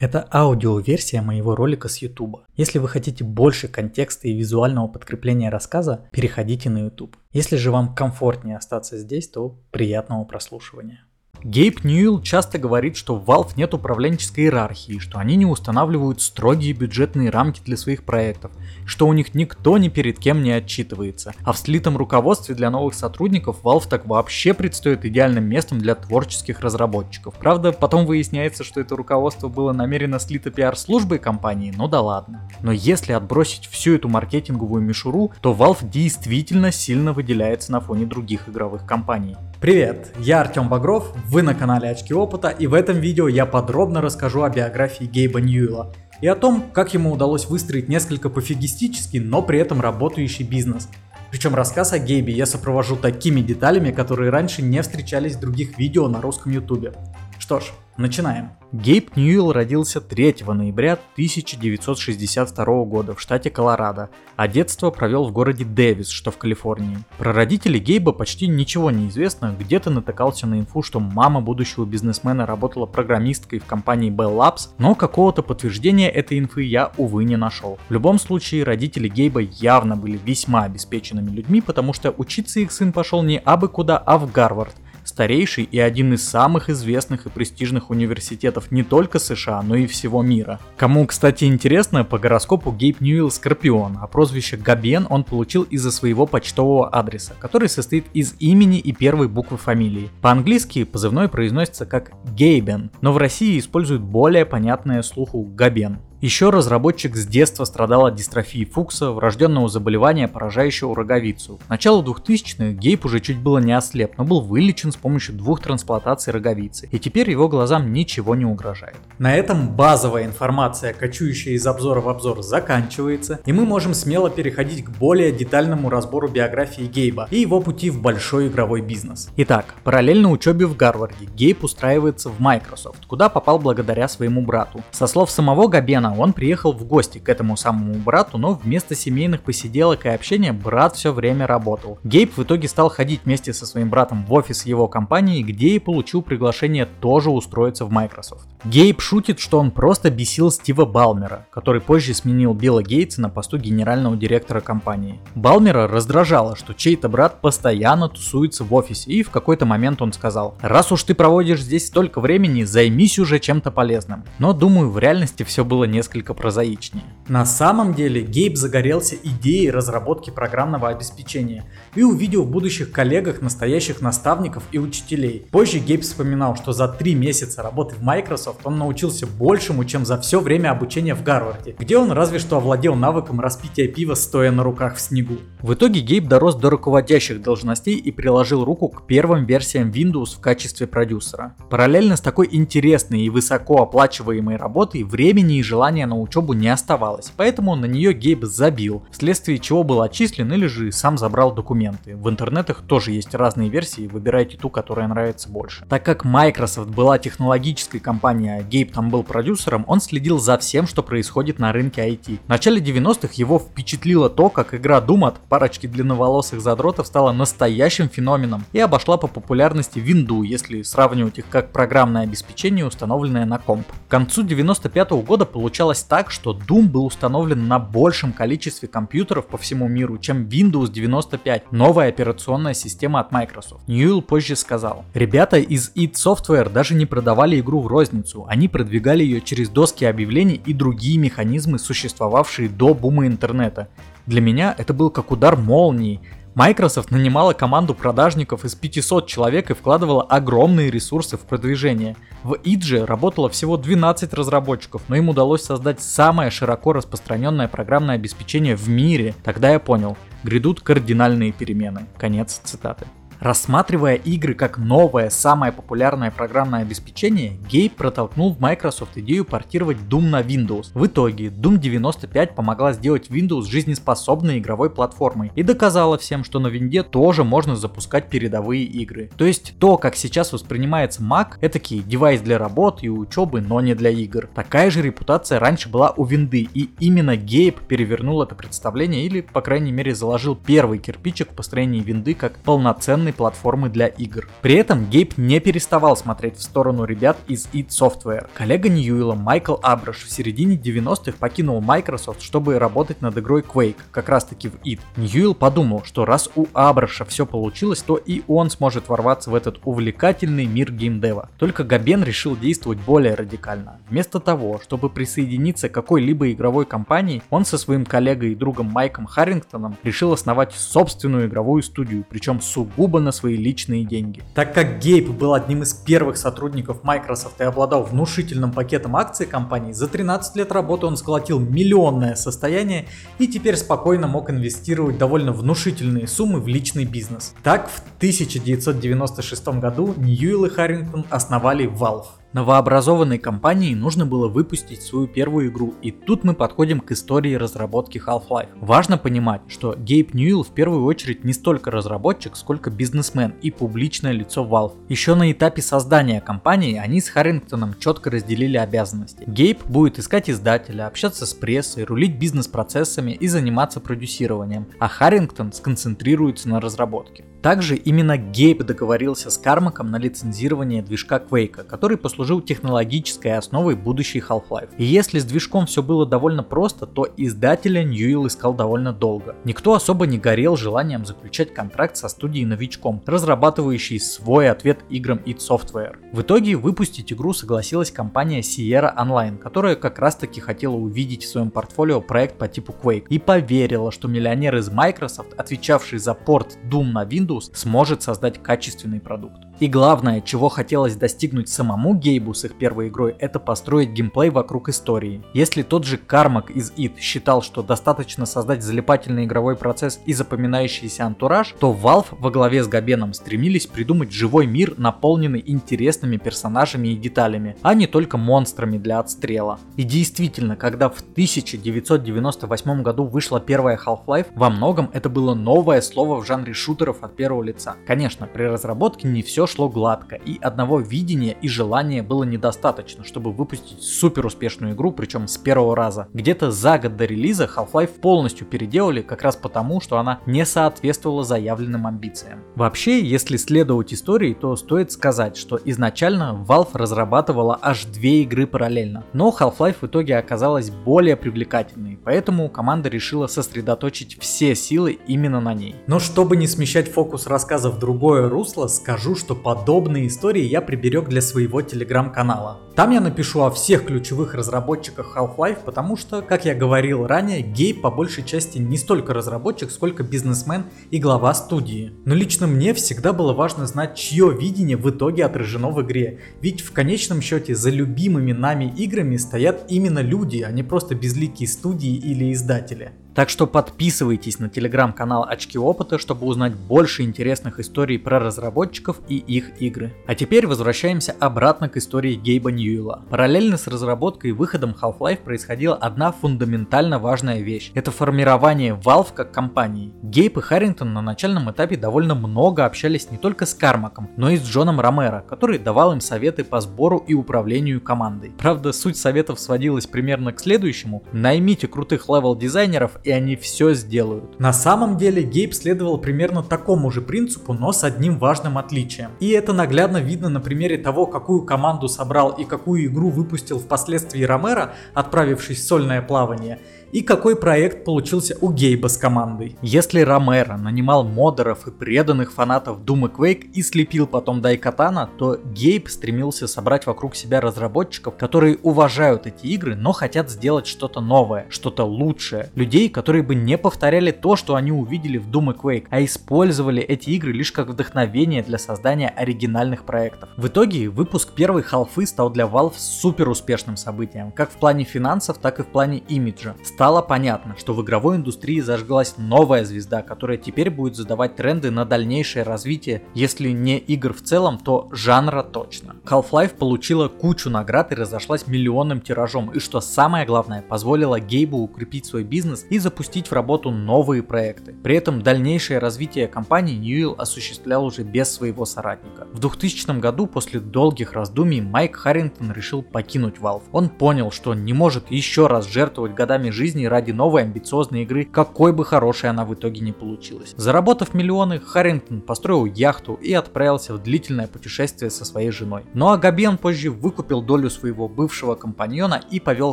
Это аудиоверсия моего ролика с YouTube. Если вы хотите больше контекста и визуального подкрепления рассказа, переходите на YouTube. Если же вам комфортнее остаться здесь, то приятного прослушивания. Гейб Ньюилл часто говорит, что в Valve нет управленческой иерархии, что они не устанавливают строгие бюджетные рамки для своих проектов, что у них никто ни перед кем не отчитывается. А в слитом руководстве для новых сотрудников Valve так вообще предстоит идеальным местом для творческих разработчиков. Правда, потом выясняется, что это руководство было намеренно слито пиар-службой компании, ну да ладно. Но если отбросить всю эту маркетинговую мишуру, то Valve действительно сильно выделяется на фоне других игровых компаний. Привет, я Артем Багров, вы на канале Очки Опыта и в этом видео я подробно расскажу о биографии Гейба Ньюэлла и о том, как ему удалось выстроить несколько пофигистический, но при этом работающий бизнес. Причем рассказ о Гейбе я сопровожу такими деталями, которые раньше не встречались в других видео на русском ютубе. Что ж, начинаем. Гейб Ньюэлл родился 3 ноября 1962 года в штате Колорадо, а детство провел в городе Дэвис, что в Калифорнии. Про родителей Гейба почти ничего не известно, где-то натыкался на инфу, что мама будущего бизнесмена работала программисткой в компании Bell Labs, но какого-то подтверждения этой инфы я, увы, не нашел. В любом случае, родители Гейба явно были весьма обеспеченными людьми, потому что учиться их сын пошел не абы куда, а в Гарвард – старейший и один из самых известных и престижных университетов не только США, но и всего мира. Кому, кстати, интересно, по гороскопу Гейб Ньюилл Скорпион, а прозвище Габен он получил из-за своего почтового адреса, который состоит из имени и первой буквы фамилии. По-английски позывной произносится как Гейбен, но в России используют более понятное слуху Габен. Еще разработчик с детства страдал от дистрофии Фукса, врожденного заболевания, поражающего роговицу. К началу 2000-х Гейб уже чуть было не ослеп, но был вылечен с помощью двух трансплантаций роговицы, и теперь его глазам ничего не угрожает. На этом базовая информация, кочующая из обзора в обзор, заканчивается, и мы можем смело переходить к более детальному разбору биографии Гейба и его пути в большой игровой бизнес. Итак, параллельно учебе в Гарварде Гейб устраивается в Microsoft, куда попал благодаря своему брату. Со слов самого Габена, Ивана, он приехал в гости к этому самому брату, но вместо семейных посиделок и общения брат все время работал. Гейб в итоге стал ходить вместе со своим братом в офис его компании, где и получил приглашение тоже устроиться в Microsoft. Гейб шутит, что он просто бесил Стива Балмера, который позже сменил Билла Гейтса на посту генерального директора компании. Балмера раздражало, что чей-то брат постоянно тусуется в офисе, и в какой-то момент он сказал, раз уж ты проводишь здесь столько времени, займись уже чем-то полезным. Но думаю, в реальности все было не несколько прозаичнее. На самом деле Гейб загорелся идеей разработки программного обеспечения и увидел в будущих коллегах настоящих наставников и учителей. Позже Гейб вспоминал, что за три месяца работы в Microsoft он научился большему, чем за все время обучения в Гарварде, где он разве что овладел навыком распития пива стоя на руках в снегу. В итоге Гейб дорос до руководящих должностей и приложил руку к первым версиям Windows в качестве продюсера. Параллельно с такой интересной и высоко оплачиваемой работой времени и желания желания на учебу не оставалось, поэтому на нее Гейб забил, вследствие чего был отчислен или же сам забрал документы. В интернетах тоже есть разные версии, выбирайте ту, которая нравится больше. Так как Microsoft была технологической компанией, а Гейб там был продюсером, он следил за всем, что происходит на рынке IT. В начале 90-х его впечатлило то, как игра Doom от парочки длинноволосых задротов стала настоящим феноменом и обошла по популярности Windows, если сравнивать их как программное обеспечение, установленное на комп. К концу 95 -го года получил получалось так, что Doom был установлен на большем количестве компьютеров по всему миру, чем Windows 95, новая операционная система от Microsoft. Ньюэлл позже сказал, ребята из id Software даже не продавали игру в розницу, они продвигали ее через доски объявлений и другие механизмы, существовавшие до бума интернета. Для меня это был как удар молнии, Microsoft нанимала команду продажников из 500 человек и вкладывала огромные ресурсы в продвижение. В Идже работало всего 12 разработчиков, но им удалось создать самое широко распространенное программное обеспечение в мире. Тогда я понял, грядут кардинальные перемены. Конец цитаты. Рассматривая игры как новое, самое популярное программное обеспечение, Гейб протолкнул в Microsoft идею портировать Doom на Windows. В итоге Doom 95 помогла сделать Windows жизнеспособной игровой платформой и доказала всем, что на винде тоже можно запускать передовые игры. То есть то, как сейчас воспринимается Mac, это девайс для работы и учебы, но не для игр. Такая же репутация раньше была у винды, и именно Гейб перевернул это представление или, по крайней мере, заложил первый кирпичик в построении винды как полноценный современной платформы для игр. При этом Гейб не переставал смотреть в сторону ребят из id Software. Коллега Ньюила Майкл Абраш в середине 90-х покинул Microsoft, чтобы работать над игрой Quake, как раз таки в id. Ньюил подумал, что раз у Абраша все получилось, то и он сможет ворваться в этот увлекательный мир геймдева. Только Габен решил действовать более радикально. Вместо того, чтобы присоединиться к какой-либо игровой компании, он со своим коллегой и другом Майком Харрингтоном решил основать собственную игровую студию, причем сугубо на свои личные деньги. Так как Гейб был одним из первых сотрудников Microsoft и обладал внушительным пакетом акций компании, за 13 лет работы он сколотил миллионное состояние и теперь спокойно мог инвестировать довольно внушительные суммы в личный бизнес. Так, в 1996 году Ньюилл и Харрингтон основали Valve. Новообразованной компании нужно было выпустить свою первую игру, и тут мы подходим к истории разработки Half-Life. Важно понимать, что Гейб Ньюилл в первую очередь не столько разработчик, сколько бизнесмен и публичное лицо Valve. Еще на этапе создания компании они с Харрингтоном четко разделили обязанности. Гейб будет искать издателя, общаться с прессой, рулить бизнес-процессами и заниматься продюсированием, а Харрингтон сконцентрируется на разработке. Также именно Гейб договорился с Кармаком на лицензирование движка Quake, который послужил технологической основой будущей Half-Life. И если с движком все было довольно просто, то издателя Ньюилл искал довольно долго. Никто особо не горел желанием заключать контракт со студией новичком, разрабатывающей свой ответ играм id Software. В итоге выпустить игру согласилась компания Sierra Online, которая как раз таки хотела увидеть в своем портфолио проект по типу Quake и поверила, что миллионер из Microsoft, отвечавший за порт Doom на Windows сможет создать качественный продукт. И главное, чего хотелось достигнуть самому Гейбу с их первой игрой, это построить геймплей вокруг истории. Если тот же Кармак из id считал, что достаточно создать залипательный игровой процесс и запоминающийся антураж, то Valve во главе с Габеном стремились придумать живой мир, наполненный интересными персонажами и деталями, а не только монстрами для отстрела. И действительно, когда в 1998 году вышла первая Half-Life, во многом это было новое слово в жанре шутеров от первого лица. Конечно, при разработке не все шло гладко, и одного видения и желания было недостаточно, чтобы выпустить супер успешную игру, причем с первого раза. Где-то за год до релиза Half-Life полностью переделали как раз потому, что она не соответствовала заявленным амбициям. Вообще, если следовать истории, то стоит сказать, что изначально Valve разрабатывала аж две игры параллельно, но Half-Life в итоге оказалась более привлекательной, поэтому команда решила сосредоточить все силы именно на ней. Но чтобы не смещать фокус рассказа в другое русло, скажу, что подобные истории я приберег для своего телеграм-канала. Там я напишу о всех ключевых разработчиках Half-Life, потому что, как я говорил ранее, Гейб по большей части не столько разработчик, сколько бизнесмен и глава студии. Но лично мне всегда было важно знать, чье видение в итоге отражено в игре. Ведь в конечном счете за любимыми нами играми стоят именно люди, а не просто безликие студии или издатели. Так что подписывайтесь на телеграм-канал Очки Опыта, чтобы узнать больше интересных историй про разработчиков и их игры. А теперь возвращаемся обратно к истории Гейба Ньюэлла. Параллельно с разработкой и выходом Half-Life происходила одна фундаментально важная вещь. Это формирование Valve как компании. Гейб и Харрингтон на начальном этапе довольно много общались не только с Кармаком, но и с Джоном Ромеро, который давал им советы по сбору и управлению командой. Правда, суть советов сводилась примерно к следующему. Наймите крутых левел-дизайнеров и они все сделают. На самом деле Гейб следовал примерно такому же принципу, но с одним важным отличием. И это наглядно видно на примере того, какую команду собрал и какую игру выпустил впоследствии Ромеро, отправившись в сольное плавание – и какой проект получился у Гейба с командой. Если Ромеро нанимал модеров и преданных фанатов Doom и Quake и слепил потом Дайкатана, то Гейб стремился собрать вокруг себя разработчиков, которые уважают эти игры, но хотят сделать что-то новое, что-то лучшее. Людей, которые бы не повторяли то, что они увидели в Doom и Quake, а использовали эти игры лишь как вдохновение для создания оригинальных проектов. В итоге выпуск первой халфы стал для Valve супер успешным событием, как в плане финансов, так и в плане имиджа стало понятно, что в игровой индустрии зажглась новая звезда, которая теперь будет задавать тренды на дальнейшее развитие, если не игр в целом, то жанра точно. Half-Life получила кучу наград и разошлась миллионным тиражом, и что самое главное, позволила Гейбу укрепить свой бизнес и запустить в работу новые проекты. При этом дальнейшее развитие компании Ньюилл осуществлял уже без своего соратника. В 2000 году после долгих раздумий Майк Харрингтон решил покинуть Valve. Он понял, что не может еще раз жертвовать годами жизни ради новой амбициозной игры, какой бы хорошей она в итоге не получилась. Заработав миллионы, Харрингтон построил яхту и отправился в длительное путешествие со своей женой. Ну а Габен позже выкупил долю своего бывшего компаньона и повел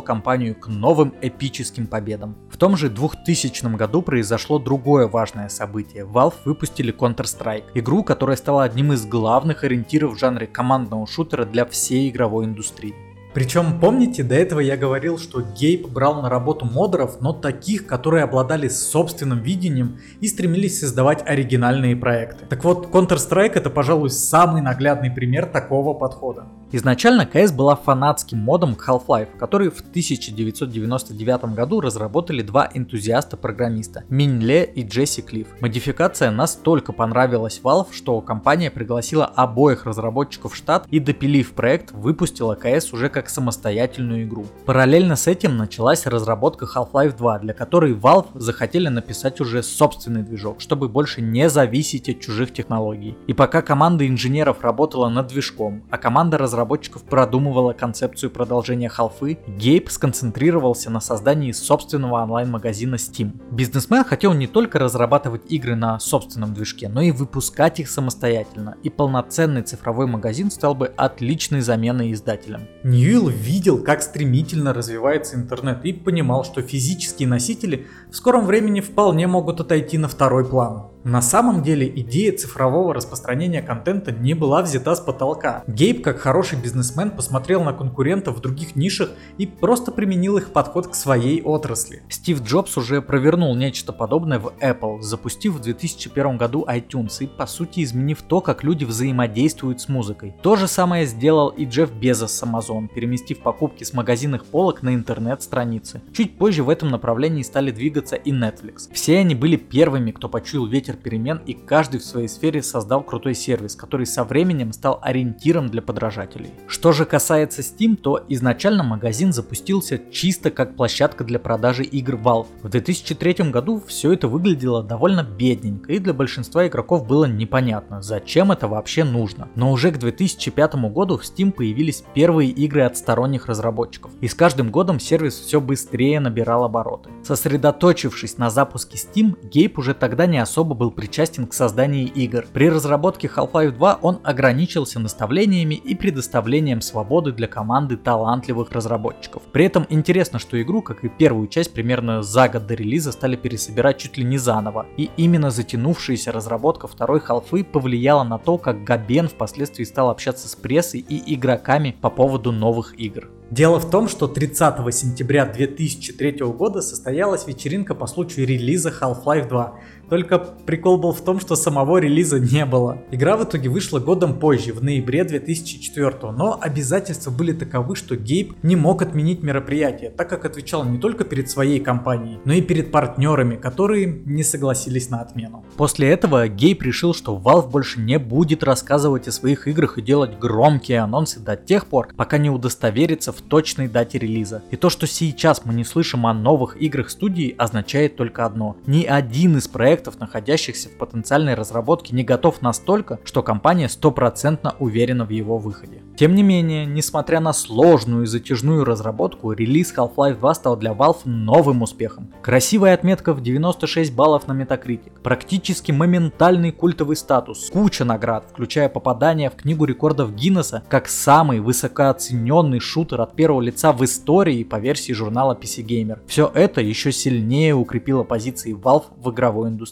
компанию к новым эпическим победам. В том же 2000 году произошло другое важное событие. Valve выпустили Counter-Strike, игру, которая стала одним из главных ориентиров в жанре командного шутера для всей игровой индустрии. Причем, помните, до этого я говорил, что Гейб брал на работу модеров, но таких, которые обладали собственным видением и стремились создавать оригинальные проекты. Так вот, Counter-Strike это, пожалуй, самый наглядный пример такого подхода. Изначально CS была фанатским модом Half-Life, который в 1999 году разработали два энтузиаста-программиста Мин Ле и Джесси Клифф. Модификация настолько понравилась Valve, что компания пригласила обоих разработчиков в штат и допилив проект, выпустила CS уже как самостоятельную игру. Параллельно с этим началась разработка Half-Life 2, для которой Valve захотели написать уже собственный движок, чтобы больше не зависеть от чужих технологий. И пока команда инженеров работала над движком, а команда разработчиков разработчиков продумывала концепцию продолжения халфы, Гейб сконцентрировался на создании собственного онлайн-магазина Steam. Бизнесмен хотел не только разрабатывать игры на собственном движке, но и выпускать их самостоятельно, и полноценный цифровой магазин стал бы отличной заменой издателям. Ньюилл видел, как стремительно развивается интернет и понимал, что физические носители в скором времени вполне могут отойти на второй план. На самом деле идея цифрового распространения контента не была взята с потолка. Гейб, как хороший бизнесмен, посмотрел на конкурентов в других нишах и просто применил их подход к своей отрасли. Стив Джобс уже провернул нечто подобное в Apple, запустив в 2001 году iTunes и по сути изменив то, как люди взаимодействуют с музыкой. То же самое сделал и Джефф Безос с Amazon, переместив покупки с магазинных полок на интернет-страницы. Чуть позже в этом направлении стали двигаться и Netflix. Все они были первыми, кто почуял ветер перемен и каждый в своей сфере создал крутой сервис, который со временем стал ориентиром для подражателей. Что же касается Steam, то изначально магазин запустился чисто как площадка для продажи игр Valve. В 2003 году все это выглядело довольно бедненько и для большинства игроков было непонятно, зачем это вообще нужно. Но уже к 2005 году в Steam появились первые игры от сторонних разработчиков, и с каждым годом сервис все быстрее набирал обороты. Сосредоточившись на запуске Steam, Гейб уже тогда не особо был был причастен к созданию игр. При разработке Half-Life 2 он ограничился наставлениями и предоставлением свободы для команды талантливых разработчиков. При этом интересно, что игру, как и первую часть, примерно за год до релиза стали пересобирать чуть ли не заново. И именно затянувшаяся разработка второй Half повлияла на то, как Габен впоследствии стал общаться с прессой и игроками по поводу новых игр. Дело в том, что 30 сентября 2003 года состоялась вечеринка по случаю релиза Half-Life 2. Только прикол был в том, что самого релиза не было. Игра в итоге вышла годом позже, в ноябре 2004, но обязательства были таковы, что Гейб не мог отменить мероприятие, так как отвечал не только перед своей компанией, но и перед партнерами, которые не согласились на отмену. После этого Гейб решил, что Valve больше не будет рассказывать о своих играх и делать громкие анонсы до тех пор, пока не удостоверится в точной дате релиза. И то, что сейчас мы не слышим о новых играх студии, означает только одно. Ни один из проектов, находящихся в потенциальной разработке, не готов настолько, что компания стопроцентно уверена в его выходе. Тем не менее, несмотря на сложную и затяжную разработку, релиз Half-Life 2 стал для Valve новым успехом. Красивая отметка в 96 баллов на Metacritic, практически моментальный культовый статус, куча наград, включая попадание в книгу рекордов Гиннесса как самый высокооцененный шутер от первого лица в истории по версии журнала PC Gamer. Все это еще сильнее укрепило позиции Valve в игровой индустрии.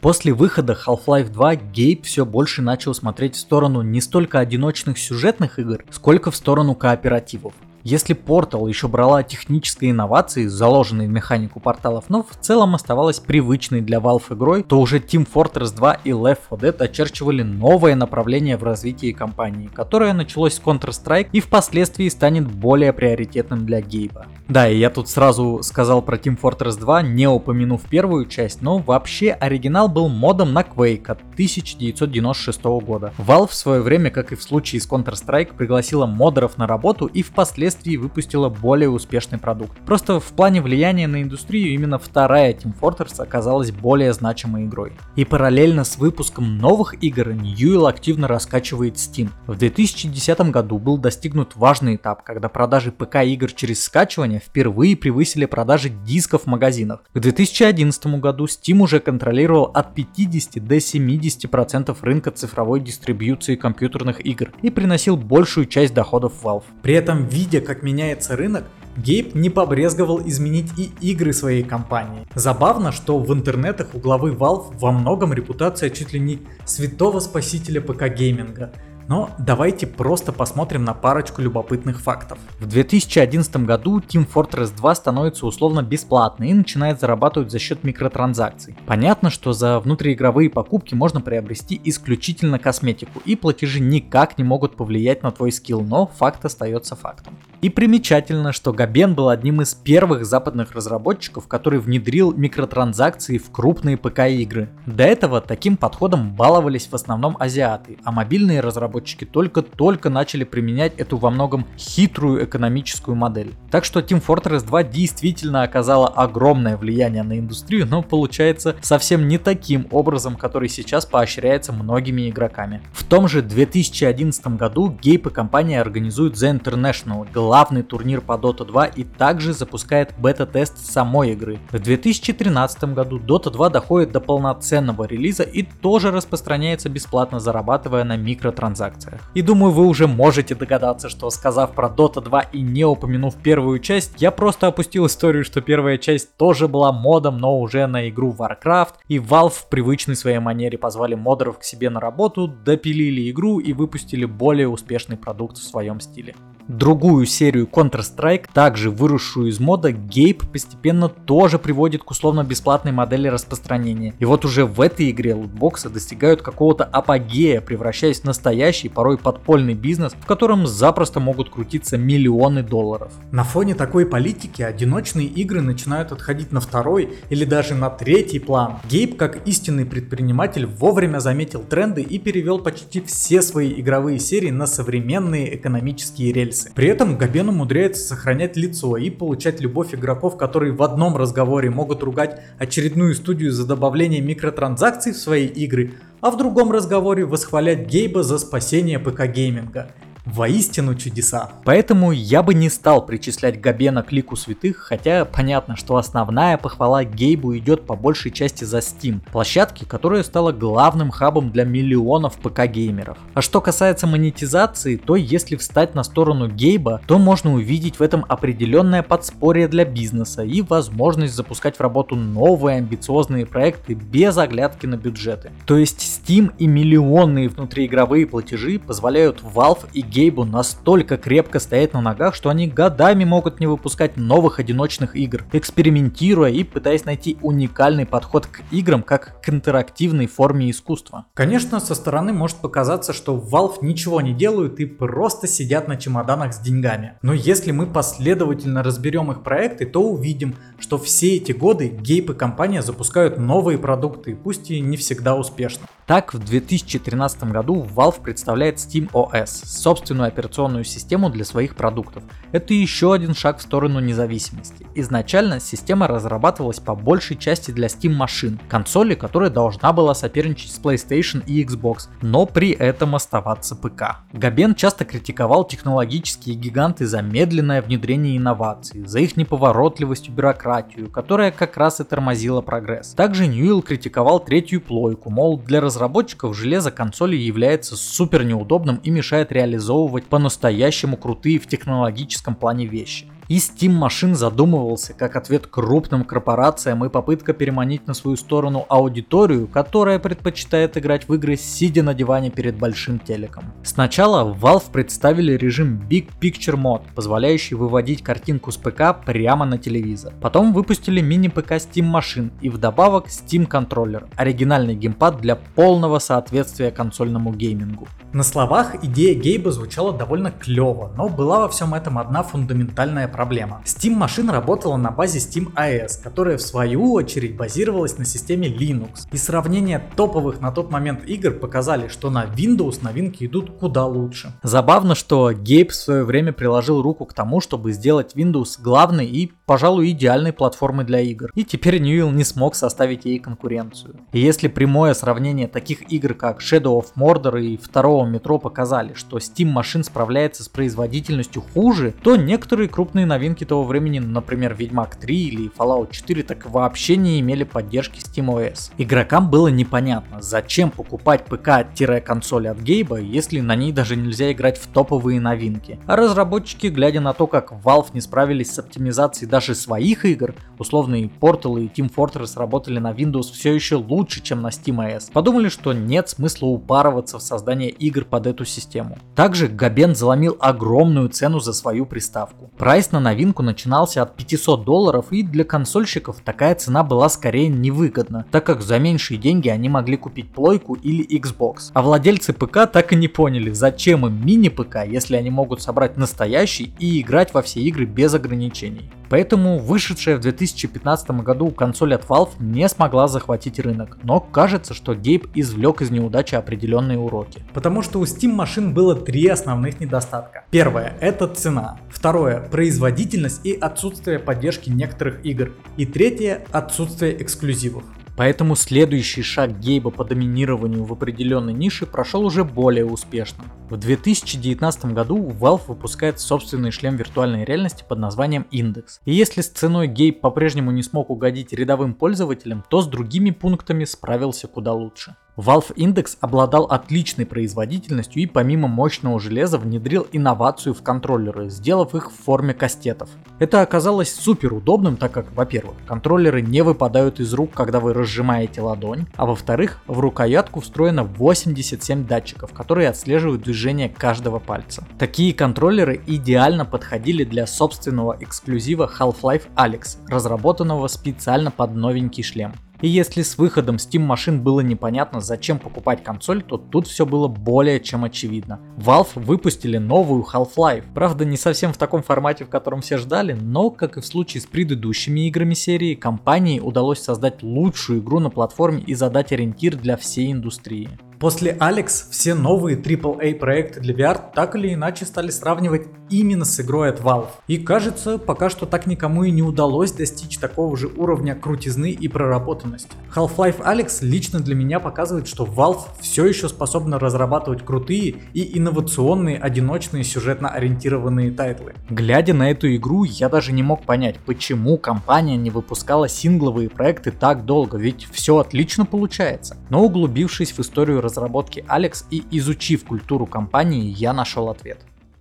После выхода Half-Life 2 Гейб все больше начал смотреть в сторону не столько одиночных сюжетных игр, сколько в сторону кооперативов. Если Portal еще брала технические инновации, заложенные в механику порталов, но в целом оставалась привычной для Valve игрой, то уже Team Fortress 2 и Left 4 Dead очерчивали новое направление в развитии компании, которое началось с Counter-Strike и впоследствии станет более приоритетным для Гейба. Да, и я тут сразу сказал про Team Fortress 2, не упомянув первую часть, но вообще оригинал был модом на Quake от 1996 года. Valve в свое время, как и в случае с Counter-Strike, пригласила модеров на работу и впоследствии впоследствии выпустила более успешный продукт. Просто в плане влияния на индустрию именно вторая Team Fortress оказалась более значимой игрой. И параллельно с выпуском новых игр Newell активно раскачивает Steam. В 2010 году был достигнут важный этап, когда продажи ПК игр через скачивание впервые превысили продажи дисков в магазинах. К 2011 году Steam уже контролировал от 50 до 70% рынка цифровой дистрибьюции компьютерных игр и приносил большую часть доходов Valve. При этом, видя, как меняется рынок, Гейб не побрезговал изменить и игры своей компании. Забавно, что в интернетах у главы Valve во многом репутация чуть ли не святого спасителя ПК-гейминга – но давайте просто посмотрим на парочку любопытных фактов. В 2011 году Team Fortress 2 становится условно бесплатной и начинает зарабатывать за счет микротранзакций. Понятно, что за внутриигровые покупки можно приобрести исключительно косметику, и платежи никак не могут повлиять на твой скилл, но факт остается фактом. И примечательно, что Габен был одним из первых западных разработчиков, который внедрил микротранзакции в крупные ПК-игры. До этого таким подходом баловались в основном азиаты, а мобильные разработчики только-только начали применять эту во многом хитрую экономическую модель. Так что Team Fortress 2 действительно оказала огромное влияние на индустрию, но получается совсем не таким образом, который сейчас поощряется многими игроками. В том же 2011 году Гейп и компания организуют The International, главный турнир по Dota 2 и также запускает бета-тест самой игры. В 2013 году Dota 2 доходит до полноценного релиза и тоже распространяется бесплатно, зарабатывая на микротранзакциях. И думаю, вы уже можете догадаться, что сказав про Dota 2 и не упомянув первую часть, я просто опустил историю, что первая часть тоже была модом, но уже на игру Warcraft, и Valve в привычной своей манере позвали модеров к себе на работу, допилили игру и выпустили более успешный продукт в своем стиле. Другую серию Counter-Strike, также выросшую из мода, Гейб постепенно тоже приводит к условно-бесплатной модели распространения. И вот уже в этой игре лутбоксы достигают какого-то апогея, превращаясь в настоящий, порой подпольный бизнес, в котором запросто могут крутиться миллионы долларов. На фоне такой политики одиночные игры начинают отходить на второй или даже на третий план. Гейб, как истинный предприниматель, вовремя заметил тренды и перевел почти все свои игровые серии на современные экономические рельсы рельсы. При этом Габен умудряется сохранять лицо и получать любовь игроков, которые в одном разговоре могут ругать очередную студию за добавление микротранзакций в свои игры, а в другом разговоре восхвалять Гейба за спасение ПК-гейминга. Воистину чудеса. Поэтому я бы не стал причислять Габена к лику святых, хотя понятно, что основная похвала Гейбу идет по большей части за Steam, площадки, которая стала главным хабом для миллионов ПК-геймеров. А что касается монетизации, то если встать на сторону Гейба, то можно увидеть в этом определенное подспорье для бизнеса и возможность запускать в работу новые амбициозные проекты без оглядки на бюджеты. То есть Steam и миллионные внутриигровые платежи позволяют Valve и Гейбу настолько крепко стоять на ногах, что они годами могут не выпускать новых одиночных игр, экспериментируя и пытаясь найти уникальный подход к играм как к интерактивной форме искусства. Конечно, со стороны может показаться, что Valve ничего не делают и просто сидят на чемоданах с деньгами. Но если мы последовательно разберем их проекты, то увидим, что все эти годы Гейб и компания запускают новые продукты, пусть и не всегда успешно. Так, в 2013 году Valve представляет Steam OS, собственную операционную систему для своих продуктов. Это еще один шаг в сторону независимости. Изначально система разрабатывалась по большей части для Steam машин, консоли, которая должна была соперничать с PlayStation и Xbox, но при этом оставаться ПК. Габен часто критиковал технологические гиганты за медленное внедрение инноваций, за их неповоротливость и бюрократию, которая как раз и тормозила прогресс. Также Ньюэлл критиковал третью плойку, мол, для разработчиков железо консоли является супер неудобным и мешает реализовывать по-настоящему крутые в технологическом плане вещи. И Steam машин задумывался как ответ крупным корпорациям и попытка переманить на свою сторону аудиторию, которая предпочитает играть в игры сидя на диване перед большим телеком. Сначала Valve представили режим Big Picture Mode, позволяющий выводить картинку с ПК прямо на телевизор. Потом выпустили мини-ПК Steam машин и вдобавок Steam контроллер, оригинальный геймпад для полного соответствия консольному геймингу. На словах идея Гейба звучала довольно клево, но была во всем этом одна фундаментальная проблема. Steam машина работала на базе Steam AS, которая в свою очередь базировалась на системе Linux. И сравнение топовых на тот момент игр показали, что на Windows новинки идут куда лучше. Забавно, что Гейб в свое время приложил руку к тому, чтобы сделать Windows главной и, пожалуй, идеальной платформой для игр. И теперь Ньюилл не смог составить ей конкуренцию. И если прямое сравнение таких игр, как Shadow of Mordor и второго метро показали, что Steam машин справляется с производительностью хуже, то некоторые крупные новинки того времени, например Ведьмак 3 или Fallout 4, так вообще не имели поддержки SteamOS. Игрокам было непонятно, зачем покупать ПК-консоль от Гейба, если на ней даже нельзя играть в топовые новинки. А разработчики, глядя на то, как Valve не справились с оптимизацией даже своих игр, условные Portal и Team Fortress работали на Windows все еще лучше, чем на SteamOS, подумали, что нет смысла упарываться в создание игр под эту систему. Также Габен заломил огромную цену за свою приставку. Прайс на новинку начинался от 500 долларов и для консольщиков такая цена была скорее невыгодна, так как за меньшие деньги они могли купить плойку или Xbox. А владельцы ПК так и не поняли, зачем им мини-ПК, если они могут собрать настоящий и играть во все игры без ограничений. Поэтому вышедшая в 2015 году консоль от Valve не смогла захватить рынок, но кажется, что Гейб извлек из неудачи определенные уроки. Потому что у Steam машин было три основных недостатка. Первое – это цена. Второе – производительность и отсутствие поддержки некоторых игр. И третье – отсутствие эксклюзивов. Поэтому следующий шаг Гейба по доминированию в определенной нише прошел уже более успешно. В 2019 году Valve выпускает собственный шлем виртуальной реальности под названием Index. И если с ценой Гейб по-прежнему не смог угодить рядовым пользователям, то с другими пунктами справился куда лучше. Valve Index обладал отличной производительностью и помимо мощного железа внедрил инновацию в контроллеры, сделав их в форме кастетов. Это оказалось супер удобным, так как, во-первых, контроллеры не выпадают из рук, когда вы разжимаете ладонь, а во-вторых, в рукоятку встроено 87 датчиков, которые отслеживают движение каждого пальца. Такие контроллеры идеально подходили для собственного эксклюзива Half-Life Alyx, разработанного специально под новенький шлем. И если с выходом Steam машин было непонятно, зачем покупать консоль, то тут все было более чем очевидно. Valve выпустили новую Half-Life. Правда, не совсем в таком формате, в котором все ждали, но, как и в случае с предыдущими играми серии, компании удалось создать лучшую игру на платформе и задать ориентир для всей индустрии. После Alyx все новые AAA проекты для VR так или иначе стали сравнивать именно с игрой от Valve. И кажется, пока что так никому и не удалось достичь такого же уровня крутизны и проработанности. Half-Life Alyx лично для меня показывает, что Valve все еще способна разрабатывать крутые и инновационные одиночные сюжетно ориентированные тайтлы. Глядя на эту игру, я даже не мог понять, почему компания не выпускала сингловые проекты так долго, ведь все отлично получается. Но углубившись в историю разработки Alyx и изучив культуру компании, я нашел ответ.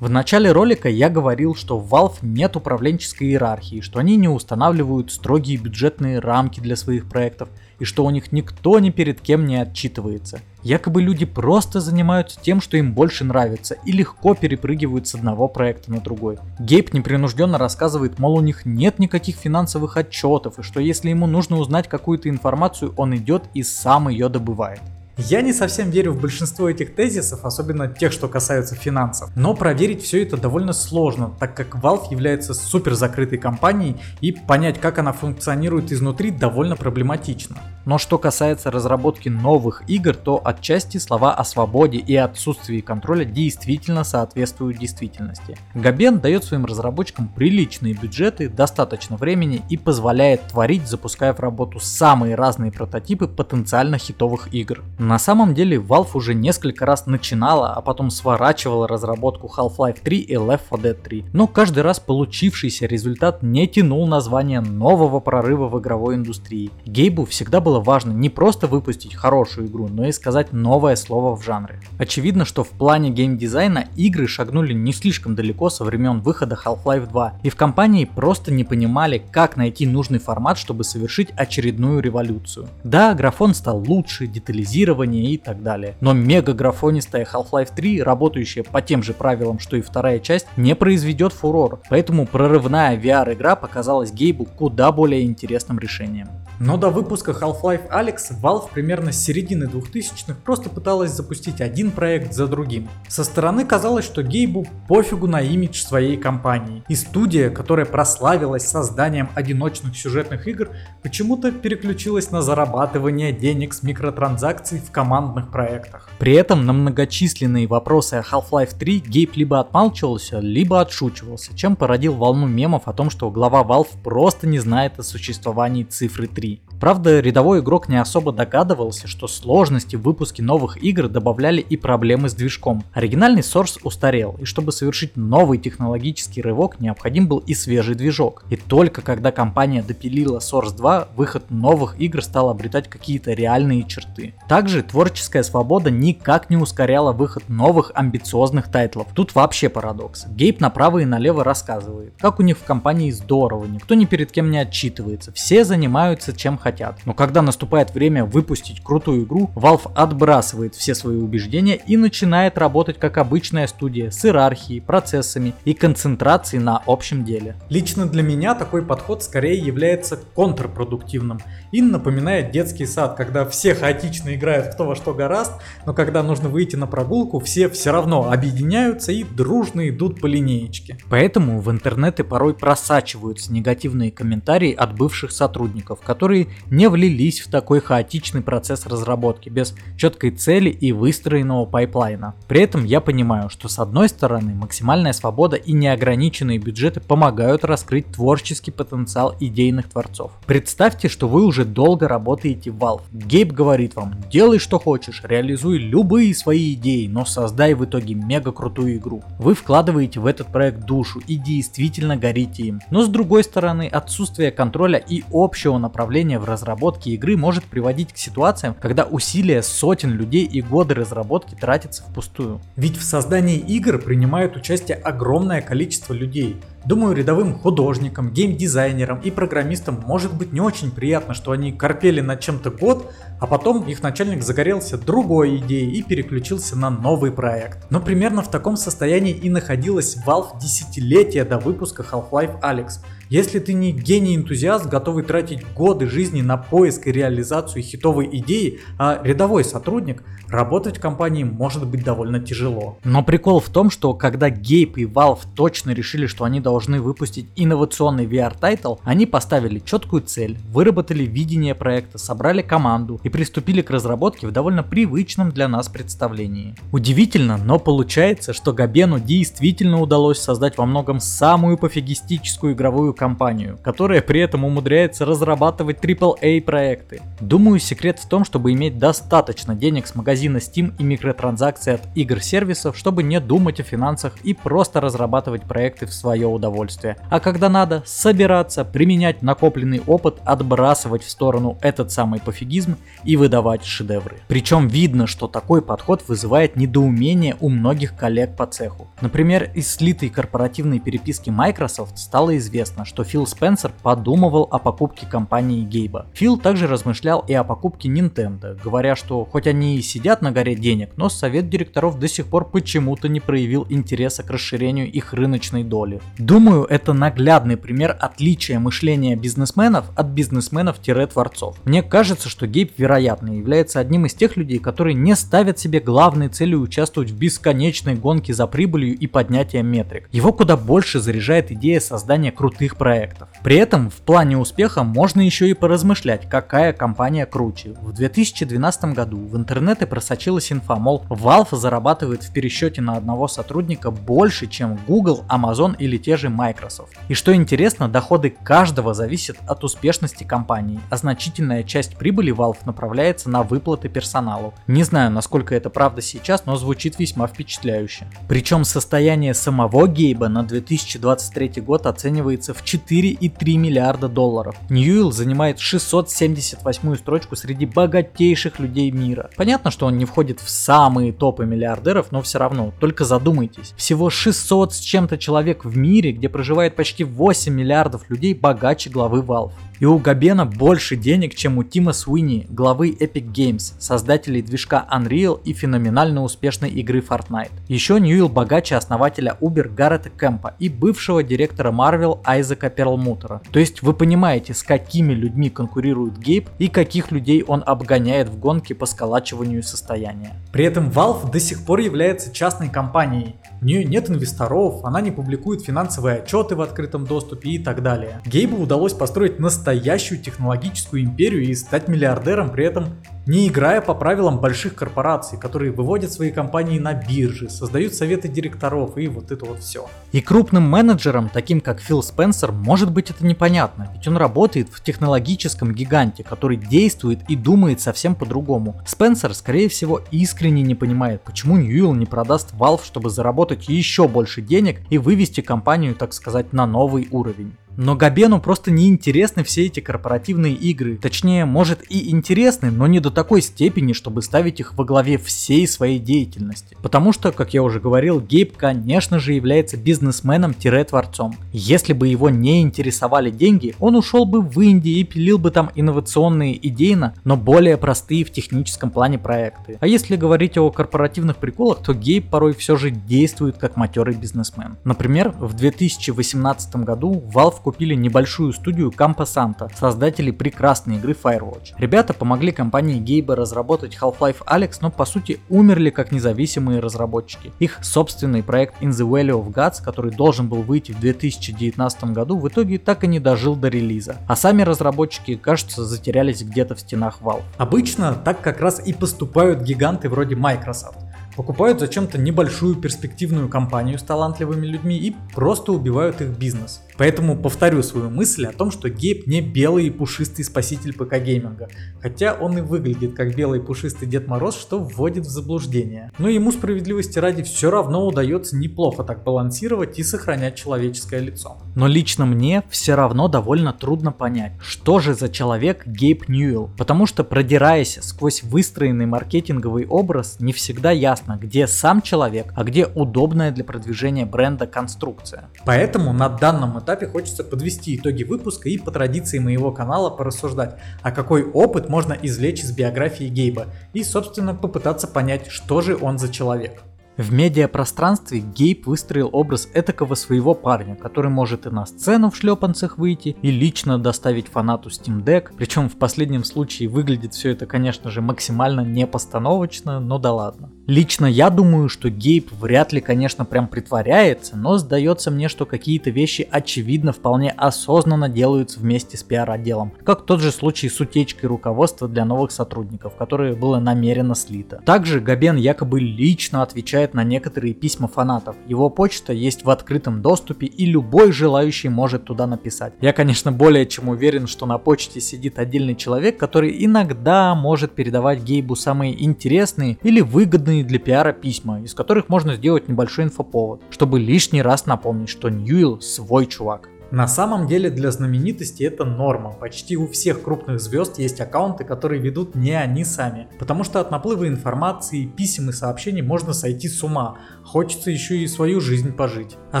В начале ролика я говорил, что в Valve нет управленческой иерархии, что они не устанавливают строгие бюджетные рамки для своих проектов и что у них никто ни перед кем не отчитывается. Якобы люди просто занимаются тем, что им больше нравится и легко перепрыгивают с одного проекта на другой. Гейб непринужденно рассказывает, мол у них нет никаких финансовых отчетов и что если ему нужно узнать какую-то информацию, он идет и сам ее добывает. Я не совсем верю в большинство этих тезисов, особенно тех, что касаются финансов. Но проверить все это довольно сложно, так как Valve является супер закрытой компанией и понять, как она функционирует изнутри, довольно проблематично. Но что касается разработки новых игр, то отчасти слова о свободе и отсутствии контроля действительно соответствуют действительности. Габен дает своим разработчикам приличные бюджеты, достаточно времени и позволяет творить, запуская в работу самые разные прототипы потенциально хитовых игр. На самом деле Valve уже несколько раз начинала, а потом сворачивала разработку Half-Life 3 и Left 4 Dead 3, но каждый раз получившийся результат не тянул название нового прорыва в игровой индустрии. Гейбу всегда было важно не просто выпустить хорошую игру, но и сказать новое слово в жанре. Очевидно, что в плане геймдизайна игры шагнули не слишком далеко со времен выхода Half-Life 2, и в компании просто не понимали, как найти нужный формат, чтобы совершить очередную революцию. Да, графон стал лучше, детализирован, кодирование и так далее. Но мега-графонистая Half-Life 3, работающая по тем же правилам, что и вторая часть, не произведет фурор, поэтому прорывная VR-игра показалась Гейбу куда более интересным решением. Но до выпуска Half-Life Alex Valve примерно с середины 2000-х просто пыталась запустить один проект за другим. Со стороны казалось, что Гейбу пофигу на имидж своей компании. И студия, которая прославилась созданием одиночных сюжетных игр, почему-то переключилась на зарабатывание денег с микротранзакций в командных проектах. При этом на многочисленные вопросы о Half-Life 3 Гейб либо отмалчивался, либо отшучивался, чем породил волну мемов о том, что глава Valve просто не знает о существовании цифры 3 3. Правда, рядовой игрок не особо догадывался, что сложности в выпуске новых игр добавляли и проблемы с движком. Оригинальный Source устарел, и чтобы совершить новый технологический рывок, необходим был и свежий движок. И только когда компания допилила Source 2, выход новых игр стал обретать какие-то реальные черты. Также творческая свобода никак не ускоряла выход новых амбициозных тайтлов. Тут вообще парадокс. Гейб направо и налево рассказывает, как у них в компании здорово, никто ни перед кем не отчитывается, все занимаются чем хотят. Но когда наступает время выпустить крутую игру, Valve отбрасывает все свои убеждения и начинает работать как обычная студия с иерархией, процессами и концентрацией на общем деле. Лично для меня такой подход скорее является контрпродуктивным и напоминает детский сад, когда все хаотично играют кто во что горазд, но когда нужно выйти на прогулку, все все равно объединяются и дружно идут по линеечке. Поэтому в интернеты порой просачиваются негативные комментарии от бывших сотрудников, которые не влились в такой хаотичный процесс разработки без четкой цели и выстроенного пайплайна. При этом я понимаю, что с одной стороны максимальная свобода и неограниченные бюджеты помогают раскрыть творческий потенциал идейных творцов. Представьте, что вы уже долго работаете в Valve. Гейб говорит вам, делай что хочешь, реализуй любые свои идеи, но создай в итоге мега крутую игру. Вы вкладываете в этот проект душу и действительно горите им. Но с другой стороны, отсутствие контроля и общего направления в разработки игры может приводить к ситуациям, когда усилия сотен людей и годы разработки тратятся впустую. Ведь в создании игр принимает участие огромное количество людей, Думаю, рядовым художникам, геймдизайнерам и программистам может быть не очень приятно, что они корпели над чем-то год, а потом их начальник загорелся другой идеей и переключился на новый проект. Но примерно в таком состоянии и находилась Valve десятилетия до выпуска Half-Life Alyx. Если ты не гений-энтузиаст, готовый тратить годы жизни на поиск и реализацию хитовой идеи, а рядовой сотрудник, работать в компании может быть довольно тяжело. Но прикол в том, что когда Гейб и Valve точно решили, что они должны выпустить инновационный VR-тайтл, они поставили четкую цель, выработали видение проекта, собрали команду и приступили к разработке в довольно привычном для нас представлении. Удивительно, но получается, что Габену действительно удалось создать во многом самую пофигистическую игровую компанию, которая при этом умудряется разрабатывать AAA проекты. Думаю, секрет в том, чтобы иметь достаточно денег с магазина Steam и микротранзакций от игр-сервисов, чтобы не думать о финансах и просто разрабатывать проекты в свое удовольствие. А когда надо, собираться, применять накопленный опыт, отбрасывать в сторону этот самый пофигизм и выдавать шедевры. Причем видно, что такой подход вызывает недоумение у многих коллег по цеху. Например, из слитой корпоративной переписки Microsoft стало известно, что Фил Спенсер подумывал о покупке компании Гейба. Фил также размышлял и о покупке Nintendo, говоря, что хоть они и сидят на горе денег, но совет директоров до сих пор почему-то не проявил интереса к расширению их рыночной доли. Думаю, это наглядный пример отличия мышления бизнесменов от бизнесменов-творцов. Мне кажется, что Гейб, вероятно, является одним из тех людей, которые не ставят себе главной целью участвовать в бесконечной гонке за прибылью и поднятием метрик. Его куда больше заряжает идея создания крутых проектов. При этом в плане успеха можно еще и поразмышлять, какая компания круче. В 2012 году в интернете просочилась инфа, мол, Valve зарабатывает в пересчете на одного сотрудника больше, чем Google, Amazon или те же Microsoft. И что интересно, доходы каждого зависят от успешности компании, а значительная часть прибыли Valve направляется на выплаты персоналу. Не знаю, насколько это правда сейчас, но звучит весьма впечатляюще. Причем состояние самого Гейба на 2023 год оценивается в 4,3 миллиарда долларов. Ньюилл занимает 678 строчку среди богатейших людей мира. Понятно, что он не входит в самые топы миллиардеров, но все равно, только задумайтесь. Всего 600 с чем-то человек в мире, где проживает почти 8 миллиардов людей богаче главы Valve. И у Габена больше денег, чем у Тима Суини, главы Epic Games, создателей движка Unreal и феноменально успешной игры Fortnite. Еще Ньюилл богаче основателя Uber Гаррета Кэмпа и бывшего директора Marvel Айзека Перлмутера. То есть вы понимаете, с какими людьми конкурирует Гейб и каких людей он обгоняет в гонке по сколачиванию состояния. При этом Valve до сих пор является частной компанией. Нее нет инвесторов, она не публикует финансовые отчеты в открытом доступе и так далее. Гейбу удалось построить настоящую технологическую империю и стать миллиардером, при этом не играя по правилам больших корпораций, которые выводят свои компании на биржи, создают советы директоров и вот это вот все. И крупным менеджерам, таким как Фил Спенсер, может быть это непонятно, ведь он работает в технологическом гиганте, который действует и думает совсем по-другому. Спенсер, скорее всего, искренне не понимает, почему Ньюилл не продаст Valve, чтобы заработать еще больше денег и вывести компанию, так сказать, на новый уровень. Но Габену просто не интересны все эти корпоративные игры. Точнее, может и интересны, но не до такой степени, чтобы ставить их во главе всей своей деятельности. Потому что, как я уже говорил, Гейб, конечно же, является бизнесменом-творцом. Если бы его не интересовали деньги, он ушел бы в Индию и пилил бы там инновационные идейно, но более простые в техническом плане проекты. А если говорить о корпоративных приколах, то Гейб порой все же действует как матерый бизнесмен. Например, в 2018 году Valve купили небольшую студию Campo Santa, создатели прекрасной игры Firewatch. Ребята помогли компании Гейба разработать Half-Life Alex, но по сути умерли как независимые разработчики. Их собственный проект In the Valley of Gods, который должен был выйти в 2019 году, в итоге так и не дожил до релиза. А сами разработчики, кажется, затерялись где-то в стенах Valve. Обычно так как раз и поступают гиганты вроде Microsoft покупают зачем-то небольшую перспективную компанию с талантливыми людьми и просто убивают их бизнес. Поэтому повторю свою мысль о том, что Гейб не белый и пушистый спаситель ПК гейминга, хотя он и выглядит как белый пушистый Дед Мороз, что вводит в заблуждение. Но ему справедливости ради все равно удается неплохо так балансировать и сохранять человеческое лицо. Но лично мне все равно довольно трудно понять, что же за человек Гейб Ньюэлл, потому что продираясь сквозь выстроенный маркетинговый образ, не всегда ясно, где сам человек, а где удобная для продвижения бренда конструкция. Поэтому на данном этапе хочется подвести итоги выпуска и по традиции моего канала порассуждать, а какой опыт можно извлечь из биографии Гейба и собственно попытаться понять, что же он за человек. В медиапространстве Гейб выстроил образ этакого своего парня, который может и на сцену в шлепанцах выйти, и лично доставить фанату Steam Deck, причем в последнем случае выглядит все это, конечно же, максимально непостановочно, но да ладно. Лично я думаю, что Гейб вряд ли, конечно, прям притворяется, но сдается мне, что какие-то вещи очевидно вполне осознанно делаются вместе с пиар-отделом, как тот же случай с утечкой руководства для новых сотрудников, которое было намеренно слито. Также Габен якобы лично отвечает на некоторые письма фанатов. Его почта есть в открытом доступе и любой желающий может туда написать. Я, конечно, более чем уверен, что на почте сидит отдельный человек, который иногда может передавать Гейбу самые интересные или выгодные для пиара письма, из которых можно сделать небольшой инфоповод, чтобы лишний раз напомнить, что Ньюилл свой чувак. На самом деле для знаменитости это норма. Почти у всех крупных звезд есть аккаунты, которые ведут не они сами. Потому что от наплыва информации, писем и сообщений можно сойти с ума. Хочется еще и свою жизнь пожить. А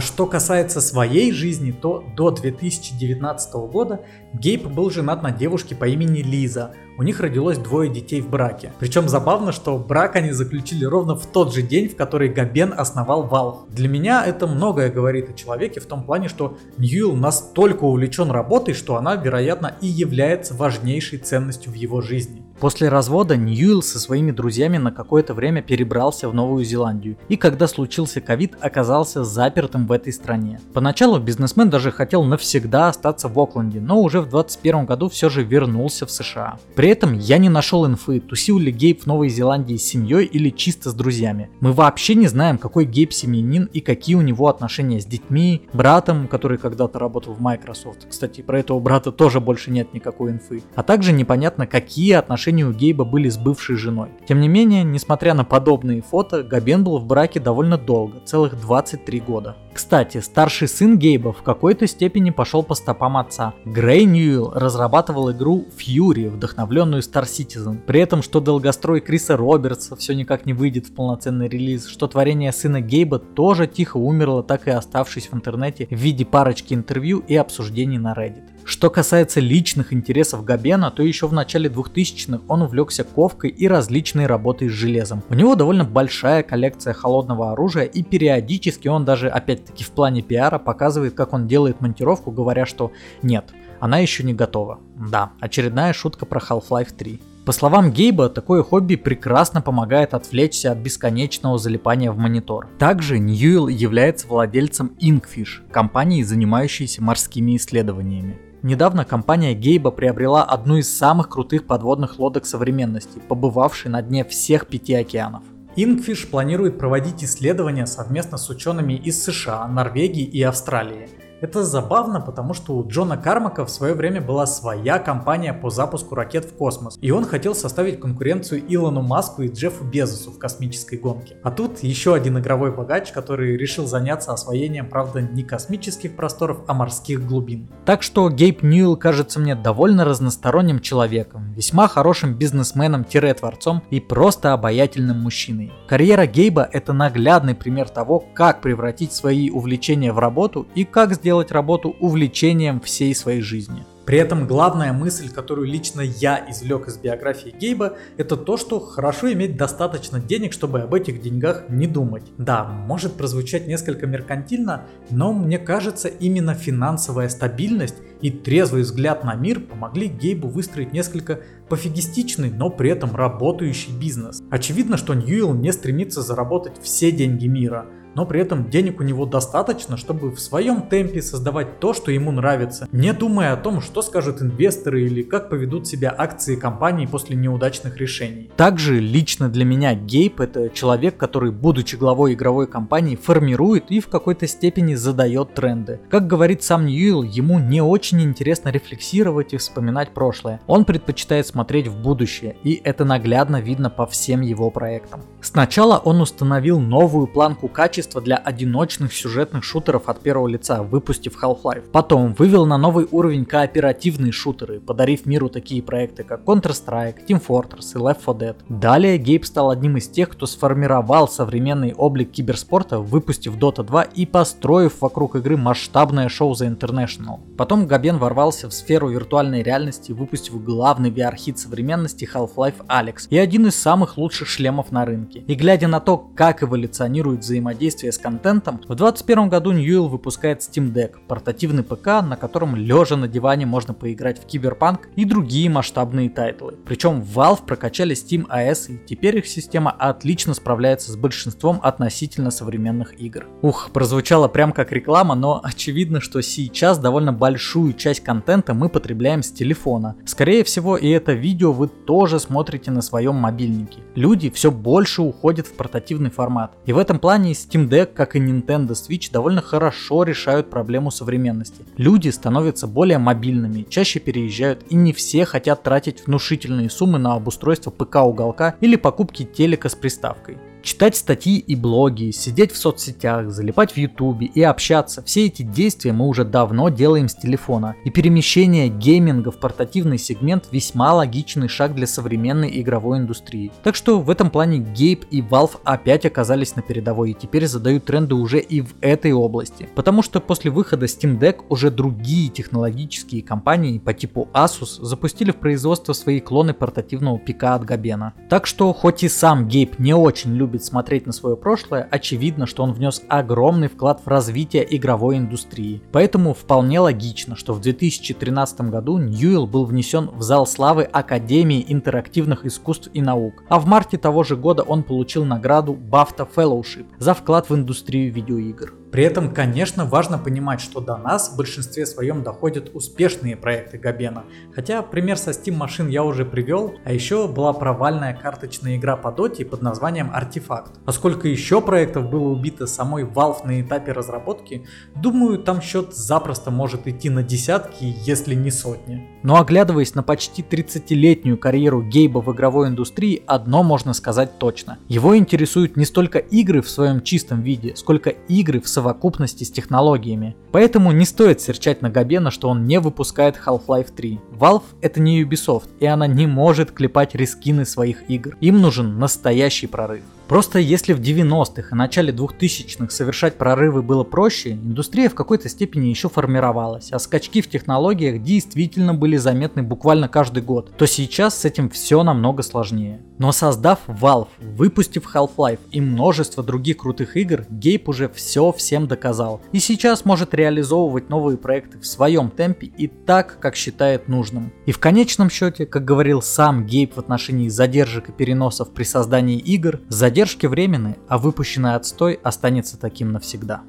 что касается своей жизни, то до 2019 года Гейб был женат на девушке по имени Лиза. У них родилось двое детей в браке. Причем забавно, что брак они заключили ровно в тот же день, в который Габен основал Valve. Для меня это многое говорит о человеке в том плане, что Ньюилл настолько увлечен работой, что она, вероятно, и является важнейшей ценностью в его жизни. После развода Ньюилл со своими друзьями на какое-то время перебрался в Новую Зеландию и когда случился ковид оказался запертым в этой стране. Поначалу бизнесмен даже хотел навсегда остаться в Окленде, но уже в 2021 году все же вернулся в США. При этом я не нашел инфы, тусил ли Гейб в Новой Зеландии с семьей или чисто с друзьями. Мы вообще не знаем, какой Гейб семьянин и какие у него отношения с детьми, братом, который когда-то работал в Microsoft. Кстати, про этого брата тоже больше нет никакой инфы. А также непонятно, какие отношения отношения у Гейба были с бывшей женой. Тем не менее, несмотря на подобные фото, Габен был в браке довольно долго, целых 23 года. Кстати, старший сын Гейба в какой-то степени пошел по стопам отца. Грей Ньюэлл разрабатывал игру Fury, вдохновленную Star Citizen. При этом, что долгострой Криса Робертса все никак не выйдет в полноценный релиз, что творение сына Гейба тоже тихо умерло, так и оставшись в интернете в виде парочки интервью и обсуждений на Reddit. Что касается личных интересов Габена, то еще в начале 2000-х он увлекся ковкой и различной работой с железом. У него довольно большая коллекция холодного оружия и периодически он даже опять-таки в плане пиара показывает, как он делает монтировку, говоря, что нет, она еще не готова. Да, очередная шутка про Half-Life 3. По словам Гейба, такое хобби прекрасно помогает отвлечься от бесконечного залипания в монитор. Также Ньюэлл является владельцем Inkfish, компании, занимающейся морскими исследованиями. Недавно компания Гейба приобрела одну из самых крутых подводных лодок современности, побывавшей на дне всех пяти океанов. Inkfish планирует проводить исследования совместно с учеными из США, Норвегии и Австралии – это забавно, потому что у Джона Кармака в свое время была своя компания по запуску ракет в космос, и он хотел составить конкуренцию Илону Маску и Джеффу Безосу в космической гонке. А тут еще один игровой богач, который решил заняться освоением, правда, не космических просторов, а морских глубин. Так что Гейб Ньюэлл кажется мне довольно разносторонним человеком, весьма хорошим бизнесменом-творцом и просто обаятельным мужчиной. Карьера Гейба это наглядный пример того, как превратить свои увлечения в работу и как сделать сделать работу увлечением всей своей жизни. При этом главная мысль, которую лично я извлек из биографии Гейба, это то, что хорошо иметь достаточно денег, чтобы об этих деньгах не думать. Да, может прозвучать несколько меркантильно, но мне кажется, именно финансовая стабильность и трезвый взгляд на мир помогли Гейбу выстроить несколько пофигистичный, но при этом работающий бизнес. Очевидно, что Ньюэлл не стремится заработать все деньги мира – но при этом денег у него достаточно, чтобы в своем темпе создавать то, что ему нравится, не думая о том, что скажут инвесторы или как поведут себя акции компании после неудачных решений. Также лично для меня Гейп это человек, который, будучи главой игровой компании, формирует и в какой-то степени задает тренды. Как говорит сам Ньюилл, ему не очень интересно рефлексировать и вспоминать прошлое. Он предпочитает смотреть в будущее, и это наглядно видно по всем его проектам. Сначала он установил новую планку качества для одиночных сюжетных шутеров от первого лица, выпустив Half-Life. Потом вывел на новый уровень кооперативные шутеры, подарив миру такие проекты как Counter-Strike, Team Fortress и Left 4 Dead. Далее Гейб стал одним из тех, кто сформировал современный облик киберспорта, выпустив Dota 2 и построив вокруг игры масштабное шоу The International. Потом Габен ворвался в сферу виртуальной реальности, выпустив главный VR-хит современности Half-Life Alex и один из самых лучших шлемов на рынке. И глядя на то, как эволюционирует взаимодействие с контентом, в 2021 году Ньюэлл выпускает Steam Deck, портативный ПК, на котором лежа на диване можно поиграть в Киберпанк и другие масштабные тайтлы. Причем Valve прокачали Steam OS и теперь их система отлично справляется с большинством относительно современных игр. Ух, прозвучало прям как реклама, но очевидно, что сейчас довольно большую часть контента мы потребляем с телефона. Скорее всего и это видео вы тоже смотрите на своем мобильнике. Люди все больше уходят в портативный формат. И в этом плане Steam Deck, как и Nintendo Switch, довольно хорошо решают проблему современности. Люди становятся более мобильными, чаще переезжают и не все хотят тратить внушительные суммы на обустройство ПК-уголка или покупки телека с приставкой. Читать статьи и блоги, сидеть в соцсетях, залипать в ютубе и общаться. Все эти действия мы уже давно делаем с телефона. И перемещение гейминга в портативный сегмент весьма логичный шаг для современной игровой индустрии. Так что в этом плане Гейб и Valve опять оказались на передовой и теперь задают тренды уже и в этой области. Потому что после выхода Steam Deck уже другие технологические компании по типу Asus запустили в производство свои клоны портативного ПК от Габена. Так что хоть и сам Гейб не очень любит любит смотреть на свое прошлое, очевидно, что он внес огромный вклад в развитие игровой индустрии. Поэтому вполне логично, что в 2013 году Ньюэлл был внесен в зал славы Академии интерактивных искусств и наук, а в марте того же года он получил награду BAFTA Fellowship за вклад в индустрию видеоигр. При этом, конечно, важно понимать, что до нас в большинстве своем доходят успешные проекты Габена. Хотя пример со Steam машин я уже привел, а еще была провальная карточная игра по доте под названием Артефакт. А сколько еще проектов было убито самой Valve на этапе разработки, думаю, там счет запросто может идти на десятки, если не сотни. Но оглядываясь на почти 30-летнюю карьеру Гейба в игровой индустрии, одно можно сказать точно. Его интересуют не столько игры в своем чистом виде, сколько игры в современном совокупности с технологиями. Поэтому не стоит серчать на Габена, что он не выпускает Half-Life 3. Valve это не Ubisoft, и она не может клепать рискины своих игр. Им нужен настоящий прорыв. Просто если в 90-х и начале 2000-х совершать прорывы было проще, индустрия в какой-то степени еще формировалась, а скачки в технологиях действительно были заметны буквально каждый год, то сейчас с этим все намного сложнее. Но создав Valve, выпустив Half-Life и множество других крутых игр, Гейб уже все всем доказал. И сейчас может реализовывать новые проекты в своем темпе и так, как считает нужным. И в конечном счете, как говорил сам Гейб в отношении задержек и переносов при создании игр, задержки временны, а выпущенный отстой останется таким навсегда.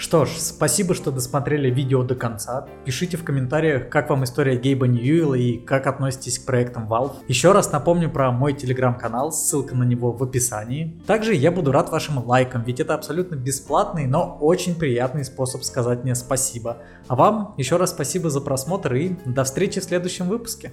Что ж, спасибо, что досмотрели видео до конца. Пишите в комментариях, как вам история Гейба Ньюэлла и как относитесь к проектам Valve. Еще раз напомню про мой телеграм-канал, ссылка на него в описании. Также я буду рад вашим лайкам, ведь это абсолютно бесплатный, но очень приятный способ сказать мне спасибо. А вам еще раз спасибо за просмотр и до встречи в следующем выпуске.